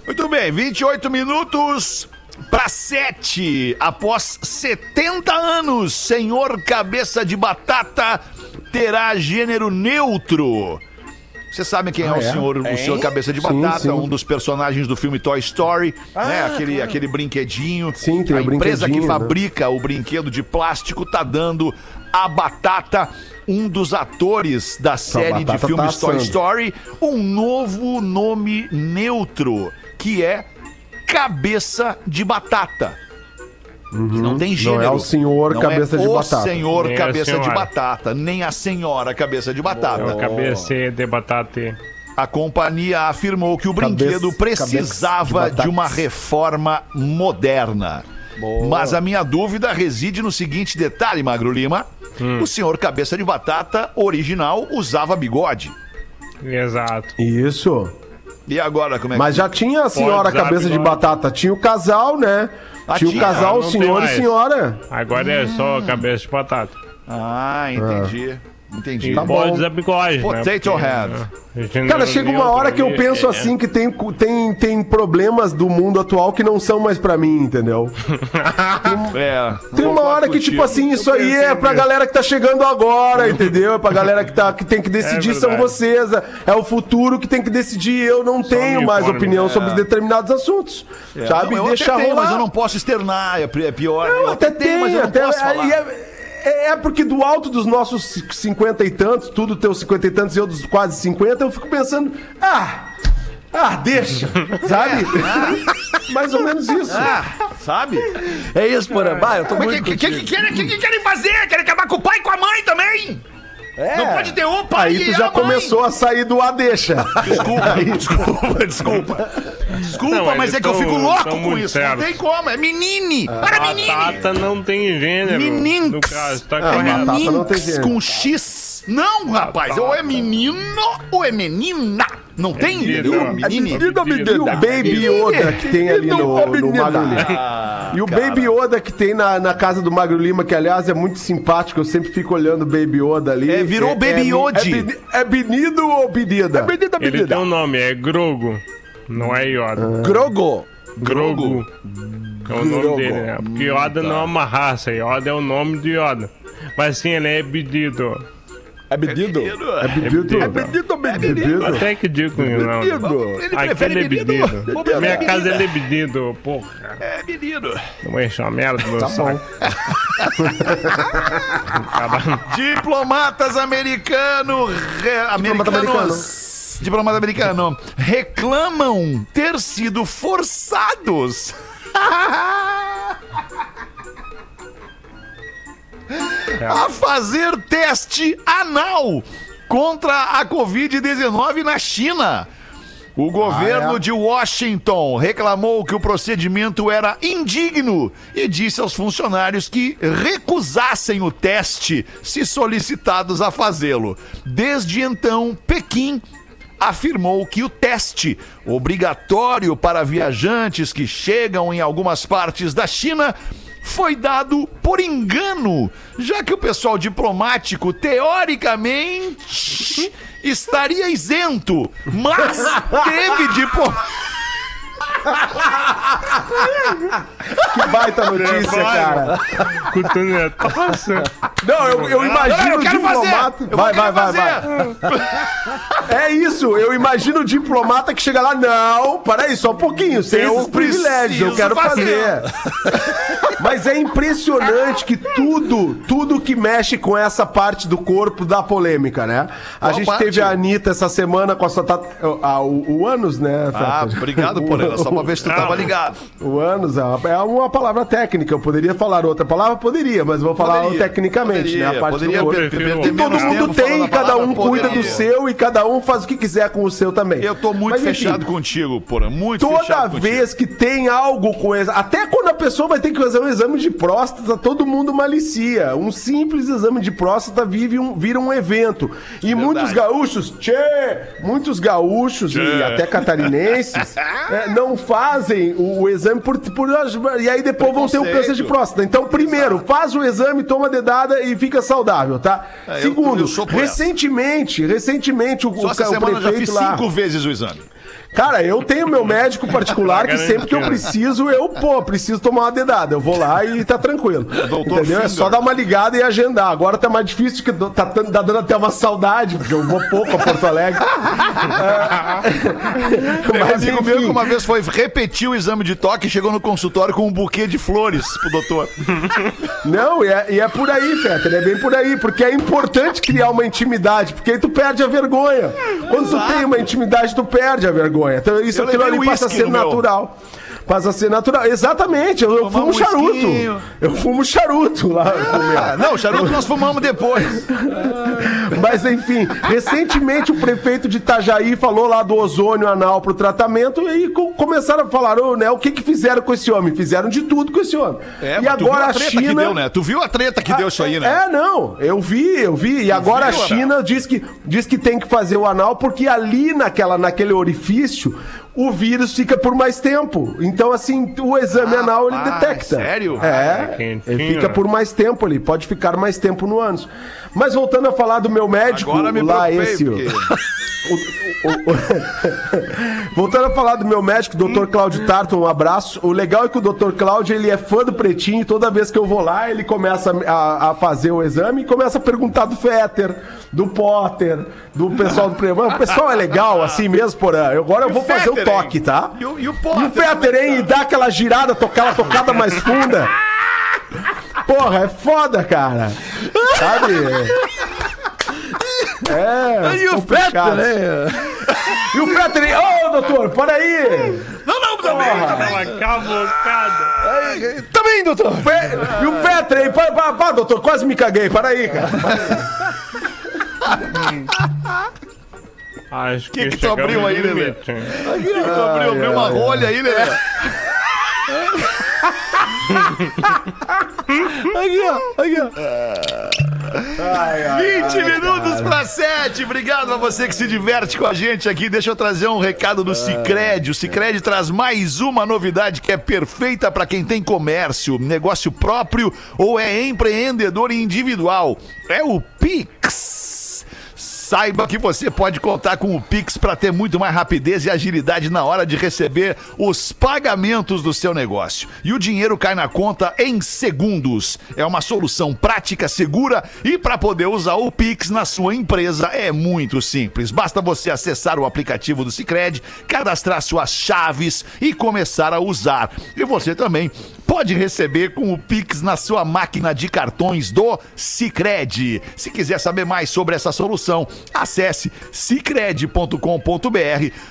Muito bem, 28 minutos para 7. Após 70 anos, senhor Cabeça de Batata terá gênero neutro. Vocês sabem quem é, o é? senhor, o senhor Cabeça de Sim, Batata, sim. um dos personagens do filme Toy Story, né? Aquele, aquele brinquedinho. Sim, tem A o empresa que né? fabrica o brinquedo de plástico tá dando a Batata, um dos atores da série de batata filmes tá Toy. Story, um novo nome neutro, que é Cabeça de Batata. Que não tem gênero. é o senhor Não cabeça é de o batata. senhor Nem a cabeça de senhora. batata, nem a senhora cabeça de batata. Cabeça de batata. A companhia afirmou que o brinquedo Cabeça- precisava cabeça de de uma reforma moderna. Mas a minha dúvida reside no seguinte detalhe, Magro Lima. Hum. O senhor cabeça de batata original usava bigode. Exato. Isso. E agora, como é Mas que... já tinha a senhora cabeça de bigode. batata. Tinha o casal, né? Tinha o casal, Ah, senhor e senhora. Agora é Hum. só cabeça de batata. Ah, entendi. Entendi. Tá pode bom. usar bigode, Potato né? Porque, head. né, gênero Cara, chega uma hora que eu penso é- assim que tem, tem, tem problemas do mundo atual que não são mais pra mim, entendeu? É, Tem uma hora que, tipo assim, isso aí é pra galera que tá chegando agora, entendeu? É pra galera que, tá, que tem que decidir, são verdade. vocês. É o futuro que tem que decidir. Eu não tenho mais uniforme. opinião sobre determinados assuntos. Sabe? Não, eu Deixa até tenho, rolar. mas eu não posso externar, é é pior. Não, eu até tem, mas eu não até. posso falar. É, é- é porque do alto dos nossos ci- cinquenta e tantos, tudo teus cinquenta e tantos e eu dos quase 50, eu fico pensando, ah, ah, deixa, sabe? Mais ou menos isso. Ah, sabe? É isso, porra. Bah, eu tô Mas muito o que, que, que, contigo. que, que, que querem fazer? Querem acabar com o pai e com a mãe também? É. Não pode ter um pai Aí tu e já a mãe. começou a sair do a deixa. Desculpa, desculpa, desculpa. Desculpa, Não, mas é que eu tão- fico louco tão com isso. Não certos. tem como. É menine. Para menine. Batata não tem gênero. Meninx. No caso, tá Ah, correto. batata não tem Meninx gênero. com X. Não, rapaz. Ou é menino ou é menina. Não tem? menino. Menine. E o Baby Yoda que tem ali no, no Magro Lima. E o Baby Yoda que tem na, na casa do Magro Lima, que aliás é muito simpático, eu sempre fico olhando o Baby Yoda ali. É, virou Baby é, Yodi. beni- É, benido ou pedida? É benida, Ele tem um nome, é Grogo. Não é Yoda. Grogo. Grogo. É o nome Grogo. dele, né? Porque Yoda não é uma raça, Yoda é o nome de Yoda. Mas sim, ele é pedido. É pedido? É pedido. É Pedido ou Pedido. Até que digo não. Pedido. Ele Aqui prefere é bebido. Vou Minha casa é bebido, porra. É menino. Não enche uma merda Tá bom. saco. Cara, Diplomatas americano, re- americanos Diplomata americano. Reclamam ter sido forçados. a fazer teste anal contra a Covid-19 na China. O governo de Washington reclamou que o procedimento era indigno e disse aos funcionários que recusassem o teste se solicitados a fazê-lo. Desde então, Pequim afirmou que o teste, obrigatório para viajantes que chegam em algumas partes da China, foi dado por engano, já que o pessoal diplomático, teoricamente, estaria isento, mas teve diplomático. Que baita notícia, cara. Cotonetaça. Não, eu, eu imagino eu o diplomata. Vai, vai, vai, vai. É isso, eu imagino o diplomata que chega lá, não, peraí, só um pouquinho, sem Eu esses privilégios, eu quero fazer. fazer. Mas é impressionante que tudo, tudo que mexe com essa parte do corpo dá polêmica, né? A Qual gente parte? teve a Anitta essa semana com a sua tata... ah, o, o ânus, né? Ah, obrigado, Porela, só ver se tu tava ligado. O ânus é uma, é uma palavra técnica. Eu poderia falar outra palavra? Poderia, mas vou falar Poderia, tecnicamente, poderia, né? A parte poderia do corpo. per- todo mundo tem, cada um palavra cuida do poderia. seu e cada um faz o que quiser com o seu também. Eu tô muito Mas, enfim, fechado contigo, porra, muito Toda fechado contigo. vez que tem algo com exa- até quando a pessoa vai ter que fazer um exame de próstata, todo mundo malicia. Um simples exame de próstata vive um, vira um evento. E muitos gaúchos, tchê, muitos gaúchos e até catarinenses é, não fazem o, o exame por, por e aí depois vão ter o câncer de próstata. Então, primeiro, faz o exame, toma dedada e fica saudável, tá? É, eu- Segundo, eu essa. recentemente, recentemente o, Só o, essa o semana eu já fiz prefeito lá cinco vezes o exame. Cara, eu tenho meu médico particular que sempre que eu preciso, eu, pô, preciso tomar uma dedada. Eu vou lá e tá tranquilo. Doutor Entendeu? É só dar uma ligada e agendar. Agora tá mais difícil, que tá, tá dando até uma saudade, porque eu vou pouco a Porto Alegre. Um Mas, amigo meu que uma vez foi repetir o exame de toque e chegou no consultório com um buquê de flores pro doutor. Não, e é, e é por aí, Fetter, é bem por aí, porque é importante criar uma intimidade, porque aí tu perde a vergonha. Quando tu tem uma intimidade, tu perde a vergonha. Então isso Eu aquilo ali passa a ser natural. Passa a ser natural. Exatamente, eu, eu fumo um charuto. Eu fumo charuto lá. Ah, não, charuto nós fumamos depois. Mas enfim, recentemente o prefeito de Itajaí falou lá do ozônio anal pro tratamento e começaram a falar, ô, né, o que que fizeram com esse homem? Fizeram de tudo com esse homem. É, e agora a a treta China deu, né? Tu viu a treta que deu isso aí, né? É, não, eu vi, eu vi. E agora a China diz que, diz que tem que fazer o anal porque ali naquela, naquele orifício o vírus fica por mais tempo. Então, assim, o exame anal ele detecta. sério? É, quentinho, ele fica né? por mais tempo ali, pode ficar mais tempo no ânus. Mas voltando a falar do meu médico, Agora me lá esse. porque- o- o- o- Voltando a falar do meu médico, Dr. Cláudio Tarto, um abraço. O legal é que o Dr. Cláudio, ele é fã do Pretinho, e toda vez que eu vou lá, ele começa a, a fazer o exame e começa a perguntar do Fetter, do Potter, do pessoal do Pretinho. O pessoal é legal, assim mesmo, porã. Eu- Agora eu vou fazer o? Toque, tá? E o- e o E Potter, o Fetter, hein? E dá aquela girada, tocar aquela tocada mais funda. Porra, é foda, cara. Sabe? É. E o. Fetter, né? E o Fetter, hein? ô doutor, para aí! Não, não, também. Aquela cavalcada. Também, doutor. Fe- E o Fetter, hein? Para, para, para, doutor, quase me caguei, para aí, cara. Acho que, Que que tu abriu aí, Lelê? limite. Aqui, tu abriu, abriu uma rolha aí, né? Aqui, ó. Aqui, ó. 20 minutos para 7. Obrigado a você que se diverte com a gente aqui. Deixa eu trazer um recado do Cicred. O Cicred traz mais uma novidade que é perfeita para quem tem comércio, negócio próprio ou é empreendedor individual. É o Pix. Saiba que você pode contar com o Pix para ter muito mais rapidez e agilidade na hora de receber os pagamentos do seu negócio. E o dinheiro cai na conta em segundos. É uma solução prática, segura e para poder usar o Pix na sua empresa é muito simples. Basta você acessar o aplicativo do Sicredi, cadastrar suas chaves e começar a usar. E você também pode receber com o Pix na sua máquina de cartões do Cicred. Se quiser saber mais sobre essa solução, acesse cicred.com.br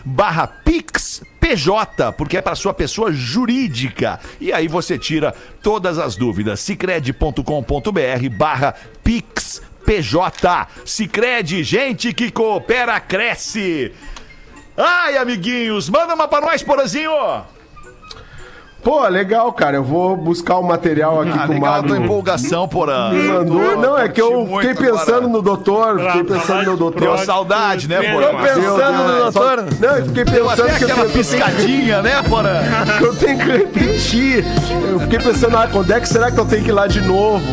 barra Pix PJ, porque é para sua pessoa jurídica. E aí você tira todas as dúvidas. cicred.com.br barra Pix PJ. Cicred, gente que coopera, cresce. Ai, amiguinhos, manda uma pra nós, Porazinho. Pô, legal, cara. Eu vou buscar o material aqui Ah, com o legal a empolgação, Porã. Me mandou. Não, é que eu fiquei pensando agora. no doutor, fiquei pensando no de doutor. Deu saudade, né, Porã? mano? Pensando no doutor. Não, eu fiquei Deu pensando até que eu aquela tenho, piscadinha, né, Porã? que eu tenho que repetir. Eu fiquei pensando, ah, quando é que será que eu tenho que ir lá de novo?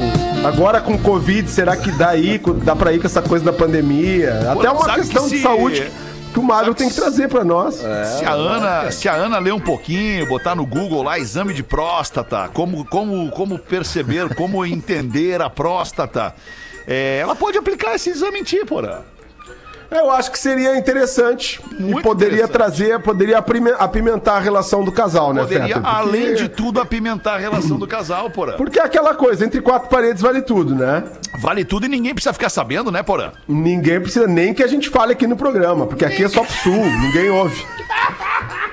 Agora com Covid, será que dá aí? Dá pra ir com essa coisa da pandemia? Até uma sabe questão que de se- saúde que o Magro tem que trazer pra nós. Se a, Ana, se a Ana ler um pouquinho, botar no Google lá exame de próstata, como, como, como perceber, como entender a próstata, é, ela pode aplicar esse exame em ti, porra. Eu acho que seria interessante Muito e poderia interessante. trazer, poderia apimentar a relação do casal, né, Poderia? Porque- além de tudo, apimentar a relação do casal, porra. Porque é aquela coisa, entre quatro paredes vale tudo, né? Vale tudo e ninguém precisa ficar sabendo, né, porra? Ninguém precisa nem que a gente fale aqui no programa, porque aqui é só pro sul, ninguém ouve.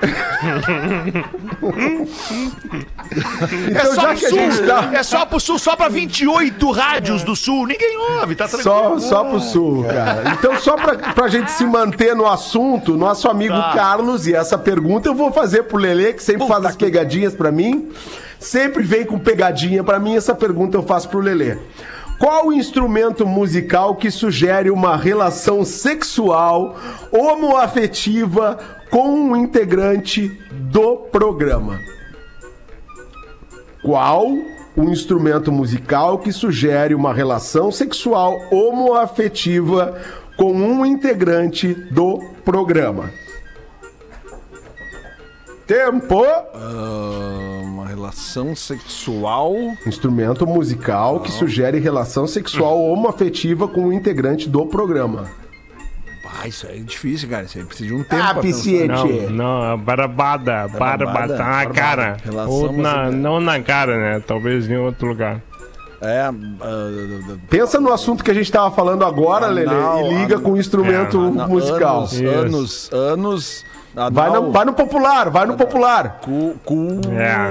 É então, só já pro que a sul, gente tá. é só pro sul, só pra 28 rádios do sul. Ninguém ouve, tá tranquilo. Só, só pro sul, cara. Então, só pra, pra gente se manter no assunto, nosso amigo Tá. Carlos, e essa pergunta eu vou fazer pro Lelê, que sempre faz as pegadinhas pra mim. Sempre vem com pegadinha pra mim, essa pergunta eu faço pro Lelê. Qual o instrumento musical que sugere uma relação sexual homoafetiva com um integrante do programa? Qual o instrumento musical que sugere uma relação sexual homoafetiva com um integrante do programa? Tempo! Uma relação sexual. Instrumento musical que sugere relação sexual homoafetiva com um integrante do programa. Ah, isso aí é difícil, cara. Isso aí precisa de um tempo. Ah. Pisciete! Não, não, a barbada, barbada, tá na barbada. cara. Relação Ou na, musical. não na cara, né? Talvez em outro lugar. É. ah, Pensa no assunto que a gente tava falando agora, Lele, Anal, e liga an- com o instrumento ah, na- musical. Anos, Isso. anos, anos. Vai anal, no, vai no popular, vai no popular. Cu, cu, É.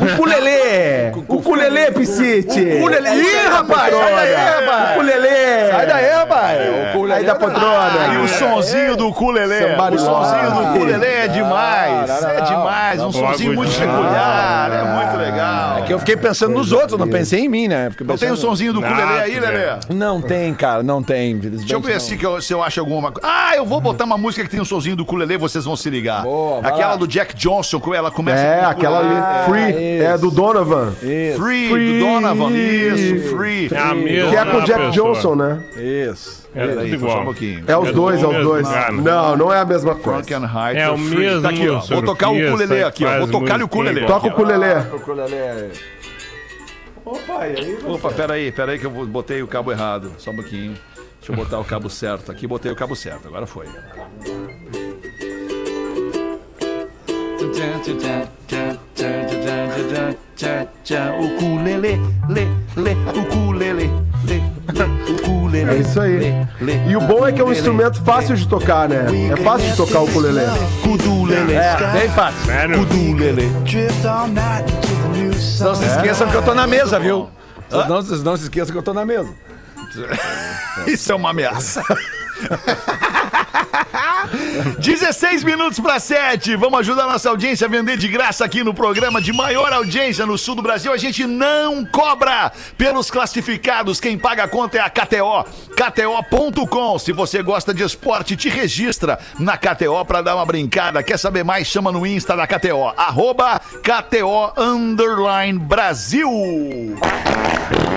Ukulele! Ukulele, Piscite! Ukulele! Ih, rapaz! Sai daí, rapaz! Ukulele! Sai daí, rapaz! O ukulele Aí da é poltrona. E o sonzinho do. Somebody O sonzinho do ukulele é demais. É demais. Um sonzinho muito peculiar. É muito legal. Que eu fiquei pensando nos outros, não pensei em mim, né? Não tem o sonzinho do Nada, aí, Lelê? né? Não tem, cara, não tem. Deixa eu ver assim se eu acho alguma coisa. Ah, eu vou botar uma música que tem um sonzinho do ukulele, vocês vão se ligar. Aquela do Jack Johnson, ela começa É, com o aquela ali, Free, é do Donovan. Free, Free. do Donovan. Isso, Free. É a mesma Que é com o Jack pessoa. Johnson, né? Isso. É só um igual. pouquinho. É os É dois, é os dois. cara. Não, não é a mesma coisa. Frankenheim. É o Free. mesmo Tá aqui, ó. Vou tocar o ukulele que aqui, ó. Vou tocar o ukulele. Toca o ukulele. Opa, peraí, peraí que eu botei o cabo errado. Só um pouquinho. Deixa eu botar o cabo certo aqui. Botei o cabo certo, agora foi. Ukulele, le, le, ukulele, le, ukulele. É isso aí. E o bom é que é um instrumento fácil de tocar, né? É fácil de tocar o ukulele. É, bem fácil. Sério? Kudulele. Não se esqueçam que eu tô na mesa, viu? Não, não se esqueçam que eu tô na mesa. Isso é uma ameaça. 16 minutos para 7. Vamos ajudar nossa audiência a vender de graça aqui no programa de maior audiência no sul do Brasil. A gente não cobra pelos classificados. Quem paga a conta é a KTO. KTO.com. Se você gosta de esporte, te registra na KTO para dar uma brincada. Quer saber mais? Chama no Insta da KTO. Arroba KTO Underline Brasil.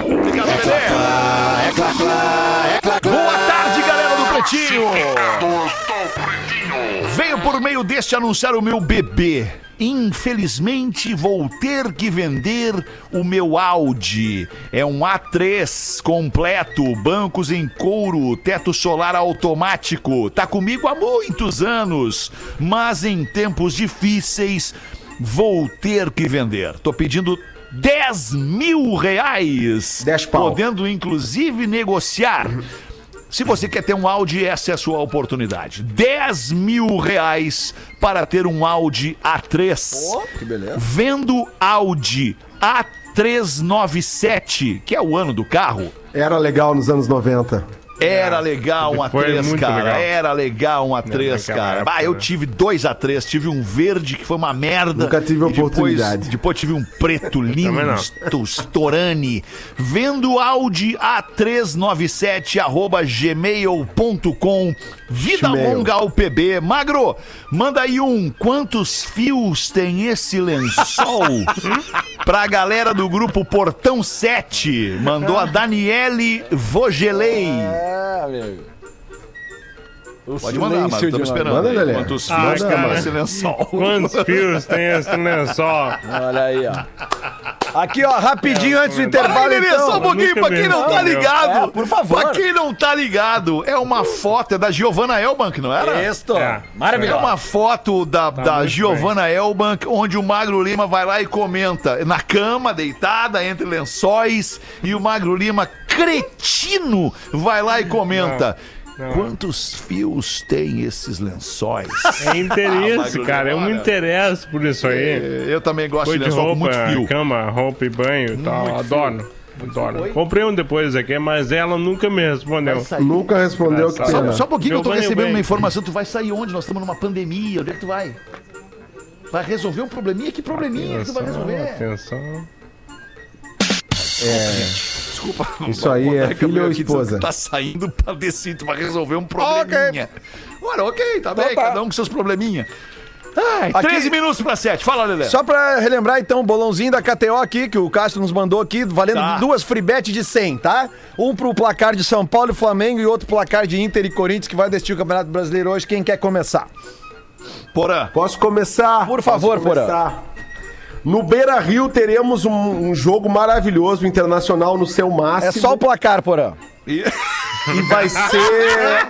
Obrigado, Lelê. Pretinho. Venho por meio deste anunciar o meu bebê. Infelizmente vou ter que vender o meu Audi. É um A3 completo, bancos em couro, teto solar automático. Tá comigo há muitos anos, mas em tempos difíceis vou ter que vender. Tô pedindo 10 mil reais. 10 pau. Podendo, inclusive, negociar. Se você quer ter um Audi, essa é a sua oportunidade. 10 mil reais para ter um Audi A3. Que beleza. Vendo Audi A397, que é o ano do carro. Era legal nos anos 90. Era legal um Foi A3, muito cara. legal. Era legal um A3, Naquela cara. época, Ah, eu tive dois A3. Tive um verde que foi uma merda. Nunca tive E depois- oportunidade. Depois, tive um preto lindo, Storani. Vendo Audi A397, arroba gmail.com. Vida longa ao PB. Magro, manda aí um. Quantos fios tem esse lençol? pra galera do grupo Portão 7. Mandou a Daniele Vogelei. É, amigo. O Pode mandar, mas silêncio estamos esperando. Manda, aí. Quantos Ah, fios tem esse lençol? Quantos fios tem esse lençol? Olha aí, ó. Aqui, ó, rapidinho antes do aí, intervalo, Lelê, então. só um pouquinho, pra quem não tá ligado. É, por favor. Pra quem não tá ligado, é uma foto, é da Giovanna Elbank, não era? Isto. É. É Maravilhoso. uma foto da, da muito Giovanna Elbank, onde o Magro Lima vai lá e comenta. Na cama, deitada, entre lençóis, e o Magro Lima, cretino, vai lá e comenta. Não, não. Quantos fios tem esses lençóis? É interesse, Magro cara. Eu Lima, me interesso por isso aí. Eu também gosto Foi de de lençol com muito roupa, fio. cama, roupa e banho e tal. Adoro. Adoro. Comprei um depois aqui, mas ela nunca me respondeu. Nunca respondeu que. Só, só um pouquinho que eu tô recebendo uma informação. Tu vai sair onde? Nós estamos numa pandemia. Onde é que tu vai? Vai resolver um probleminha? Que probleminha que tu vai resolver? Atenção. Desculpa. Isso aí é filho ou esposa? Tá saindo pra descer, tu vai resolver um probleminha. Ora, ok, tá bem, tá. cada um com seus probleminha. Ai, Aqui- 13 minutos pra 7. Fala, Lelê. Só pra relembrar, então, o bolãozinho da KTO aqui, que o Cássio nos mandou aqui, valendo Tá. duas free bet de 100, tá? Um pro placar de São Paulo e Flamengo e outro placar de Inter e Corinthians, que vai decidir o Campeonato Brasileiro hoje. Quem quer começar? Porã. Posso começar? Por favor, Posso começar? No Beira Rio teremos um, um jogo maravilhoso, internacional no seu máximo. É só o placar, Porã. E- E vai ser.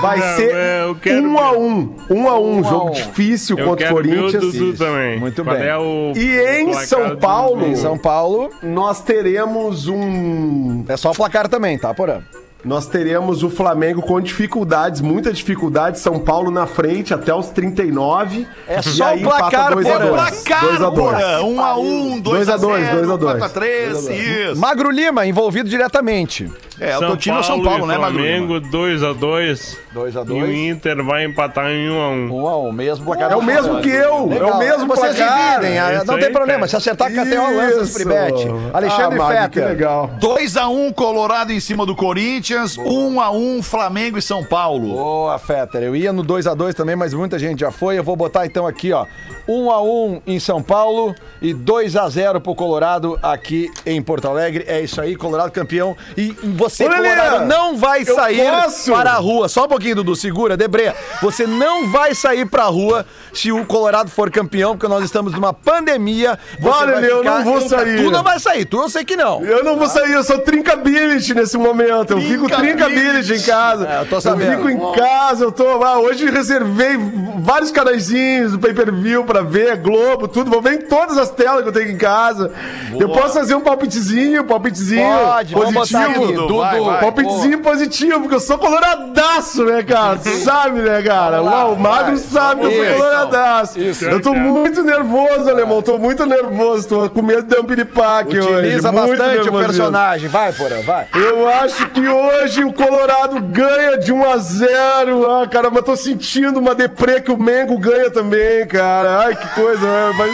Vai Não, ser eu quero um a um. Um a um. Um a jogo um. difícil Eu contra o quero ver o Corinthians. Dudu também. Muito Qual bem. É o E em São Paulo-? Em São Paulo, Nós teremos um. é só o placar também, tá, Porã? Nós teremos o Flamengo com dificuldades, muita dificuldade. São Paulo na frente até os 39. É E só aí o placar, dois a Porã. dois. Placar, Dois a dois. Porã. 1 a 1 2 a 0 dois a dois. 4 a 3 Isso. Magro Lima, envolvido diretamente. É, o teu time é o São Paulo, e né, Magro Flamengo Lima? 2x2. 2 a E o 2 Inter vai empatar em 1x1. 1 a 1 mesmo placar. É o mesmo que eu. É o mesmo Vocês placar. dividem, ah, Isso não aí, tem problema. cara. Se acertar a KTO, lança as free bet. Alexandre ah, Fetter. legal. 2 a 1 Colorado em cima do Corinthians, 1 a 1 Flamengo e São Paulo. Boa, Fetter. Eu ia no 2x2 também, mas muita gente já foi. Eu vou botar então aqui, ó. 1x1 em São Paulo e 2x0 pro Colorado aqui em Porto Alegre. É isso aí, Colorado campeão. E você, Lelê, Colorado, não vai eu sair posso? para a rua. Só um pouquinho, Dudu. Segura, Debre. Você não vai sair pra rua se o Colorado for campeão, porque nós estamos numa pandemia. Você Vale, eu ficar não vou sair. Tu não vai sair, tu eu sei que não. Eu não vou sair, eu sou trincability nesse momento. Eu fico trincability em casa. É, eu tô sabendo. fico em casa, eu tô. Ah, hoje reservei vários canaizinhos do pay per view pra ver, Globo, tudo. Vou ver em todas as telas que eu tenho em casa. Eu posso fazer um palpitezinho, palpitezinho Pode, vamos positivo. Dudu. vai, vai. Palpitezinho positivo, porque eu sou coloradaço, né, cara? Tu sabe, né, cara? Vamos lá, Uau, o Magro vai. sabe que eu Vamos sou ver, coloradaço. Isso. Eu tô muito nervoso, alemão. Tô muito nervoso. Tô com medo de dar um piripaque hoje. Utiliza bastante o personagem. Vai, Porã, vai. Eu acho que hoje o Colorado ganha de 1 a 0 Ah, cara, mas tô sentindo uma deprê que o Mengo ganha também, cara. Ai, que coisa. né? Mas...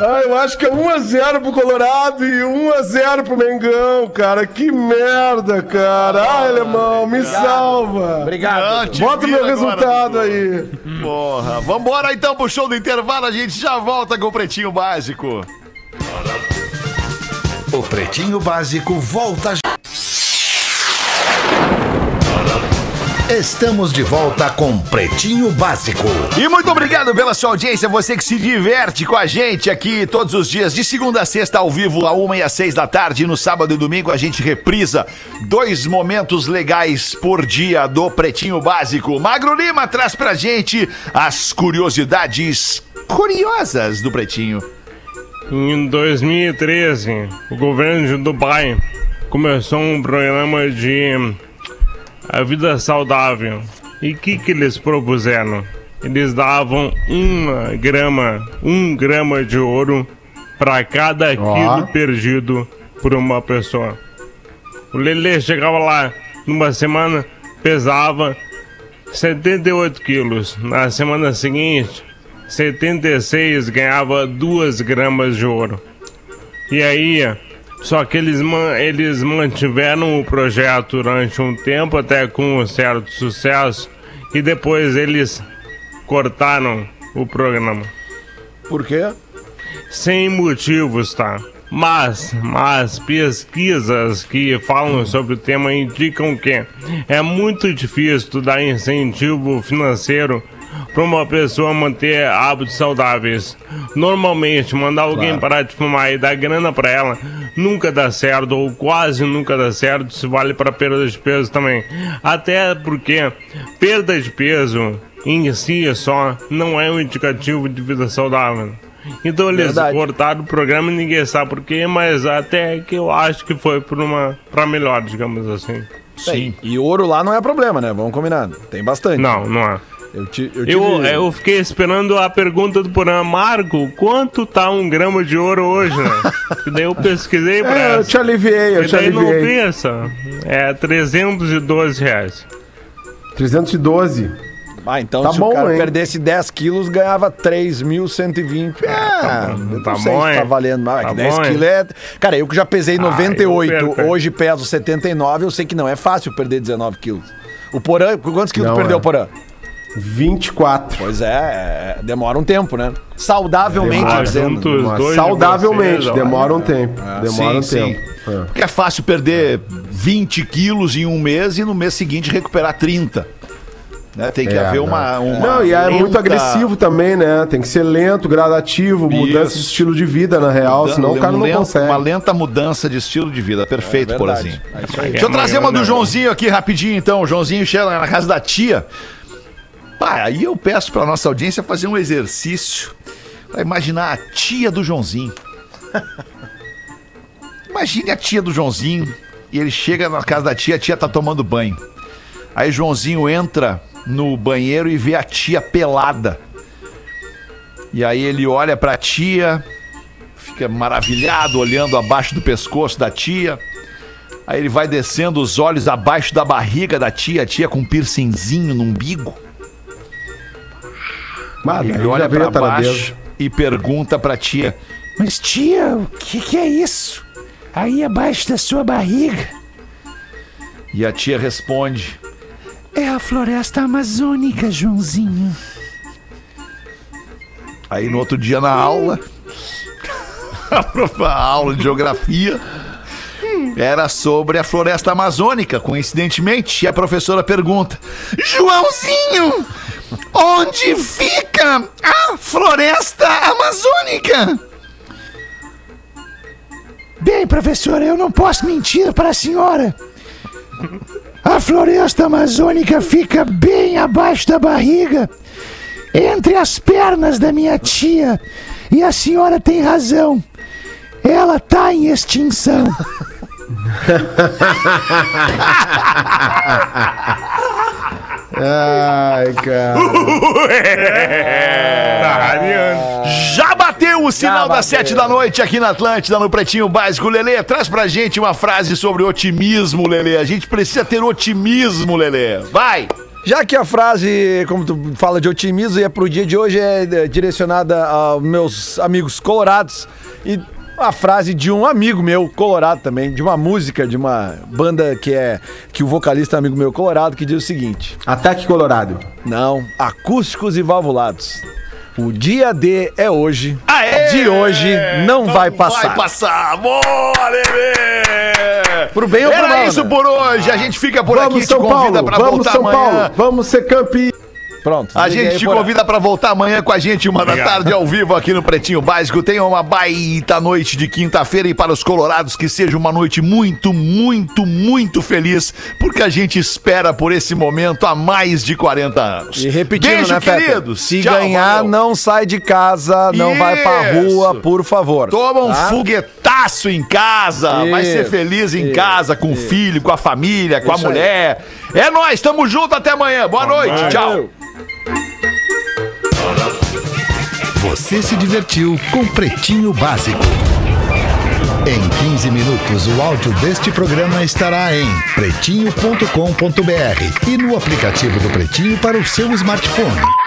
Ah, eu acho que é 1 a 0 pro Colorado e 1 a 0 pro Mengão, cara. Que merda, cara. Ai, alemão, me salva. Obrigado. te Bota o meu agora, resultado Dudu. aí. Porra. Vambora então pro show do intervalo, a gente já volta com o Pretinho Básico. O Pretinho Básico volta já. Estamos de volta com Pretinho Básico. E muito obrigado pela sua audiência, você que se diverte com a gente aqui todos os dias, de segunda a sexta, ao vivo, a uma e às seis da tarde. No sábado e domingo a gente reprisa dois momentos legais por dia do Pretinho Básico. Magro Lima traz pra gente as curiosidades curiosas do Pretinho. Em 2013, o governo de Dubai começou um programa de a vida saudável. E o que, que eles propuseram? Eles davam uma grama, um grama de ouro para cada quilo perdido por uma pessoa. O Lele chegava lá numa semana, pesava 78 quilos. Na semana seguinte, 76 ganhava 2 gramas de ouro. E aí, só que eles, man- eles mantiveram o projeto durante um tempo, até com um certo sucesso, e depois eles cortaram o programa. Por quê? Sem motivos, tá? Mas, mas pesquisas que falam sobre o tema indicam que é muito difícil dar incentivo financeiro para uma pessoa manter hábitos saudáveis. Normalmente, mandar alguém parar de fumar e dar grana para ela nunca dá certo, ou quase nunca dá certo, isso vale para perda de peso também. Até porque perda de peso em si só não é um indicativo de vida saudável. Então eles Verdade. cortaram o programa e ninguém sabe por quê, mas até que eu acho que foi por uma para melhor, digamos assim. Sim. E ouro lá não é problema, né? Vamos combinar. Tem bastante. Não, não é. Eu, ti, eu, tive... Eu, eu fiquei esperando a pergunta do programa, Marco, quanto tá um grama de ouro hoje, né? Daí eu pesquisei pra É, eu te aliviei, eu E te daí não aliviei. vi essa. É 312 reais. 312. Ah, então Tá se bom, o cara hein? perdesse 10 quilos, ganhava 3.120. É, eu não Tá sei bom, se tá valendo. Ah, é Tá que 10 bom, hein? quilos é... Cara, eu que já pesei Ah, 98, eu perco. hoje peso 79, eu sei que não é fácil perder 19 quilos. O Porã, quantos quilos Não tu perdeu, é. Porã? 24. Pois é, é, demora um tempo, né? Saudavelmente Ah, dizendo. de Saudavelmente, vocês, ó. demora um tempo. Demora um sim, tempo. É. Porque é fácil perder 20 quilos em um mês e no mês seguinte recuperar 30. Né? Tem que É, haver não. uma, uma Não, e é muito agressivo também, né? Tem que ser lento, gradativo, mudança de Isso. estilo de vida, na real, senão o cara um não lento- consegue. Uma lenta mudança de estilo de vida. Perfeito, É. É isso. Deixa eu trazer uma do Joãozinho aqui rapidinho, então. O Joãozinho chega na casa da tia. Pá, aí eu peço pra nossa audiência fazer um exercício pra imaginar a tia do Joãozinho. Imagine a tia do Joãozinho e ele chega na casa da tia, a tia tá tomando banho. Aí Joãozinho entra no banheiro e vê a tia pelada. E aí ele olha pra tia, fica maravilhado olhando abaixo do pescoço da tia. Aí ele vai descendo os olhos abaixo da barriga da tia, a tia com um piercingzinho no umbigo. Mas Ele olha já veio pra a taradeza. baixo e pergunta pra tia: Mas tia, o que, que é isso? Aí abaixo da sua barriga. E a tia responde: É a floresta amazônica, Joãozinho. Aí no outro dia na aula, a aula de geografia era sobre a floresta amazônica, coincidentemente. E a professora pergunta: Joãozinho, onde fica a floresta amazônica? Bem, professora, eu não posso mentir para a senhora. A floresta amazônica fica bem abaixo da barriga, entre as pernas da minha tia. E a senhora tem razão. Ela tá em extinção. Ai, cara. Tá radiante. Já bateu o sinal das bateu. sete da noite aqui na Atlântida, no Pretinho Básico. Lelê, traz pra gente uma frase sobre otimismo, Lelê. A gente precisa ter otimismo, Lelê. Vai! Já que a frase, como tu fala de otimismo, e é pro dia de hoje, é é, direcionada aos meus amigos colorados. E a frase de um amigo meu, colorado também, de uma música, de uma banda que é. que o vocalista é amigo meu colorado, que diz o seguinte: Ataque Colorado. Não, acústicos e valvulados. O dia D é hoje. Aê! De hoje não vai passar. Vai passar! Boa, Lelê! Pro bem ou pro Era mal, isso né? por hoje. A gente fica por aqui Vamos, te São convida Paulo. pra Vamos, voltar São amanhã. Paulo. Vamos ser campeão. Pronto. A gente te convida pra voltar amanhã com a gente, uma da Obrigado. tarde, ao vivo aqui no Pretinho Básico. Tenha uma baita noite de quinta-feira e para os colorados que seja uma noite muito, muito, muito feliz, porque a gente espera por esse momento há mais de 40 anos. E repetindo, Beijo, né, queridos. Se Tchau, ganhar, valeu. não sai de casa, não vai pra Isso. rua, por favor. Toma um Tá? foguetaço em casa, vai ser Isso, feliz em isso, casa, com o filho, com a família, com a Isso aí. É nóis, tamo junto, até amanhã. Boa noite, tchau. Você se divertiu com Pretinho Básico. Em 15 minutos, o áudio deste programa estará em pretinho.com.br e no aplicativo do Pretinho para o seu smartphone.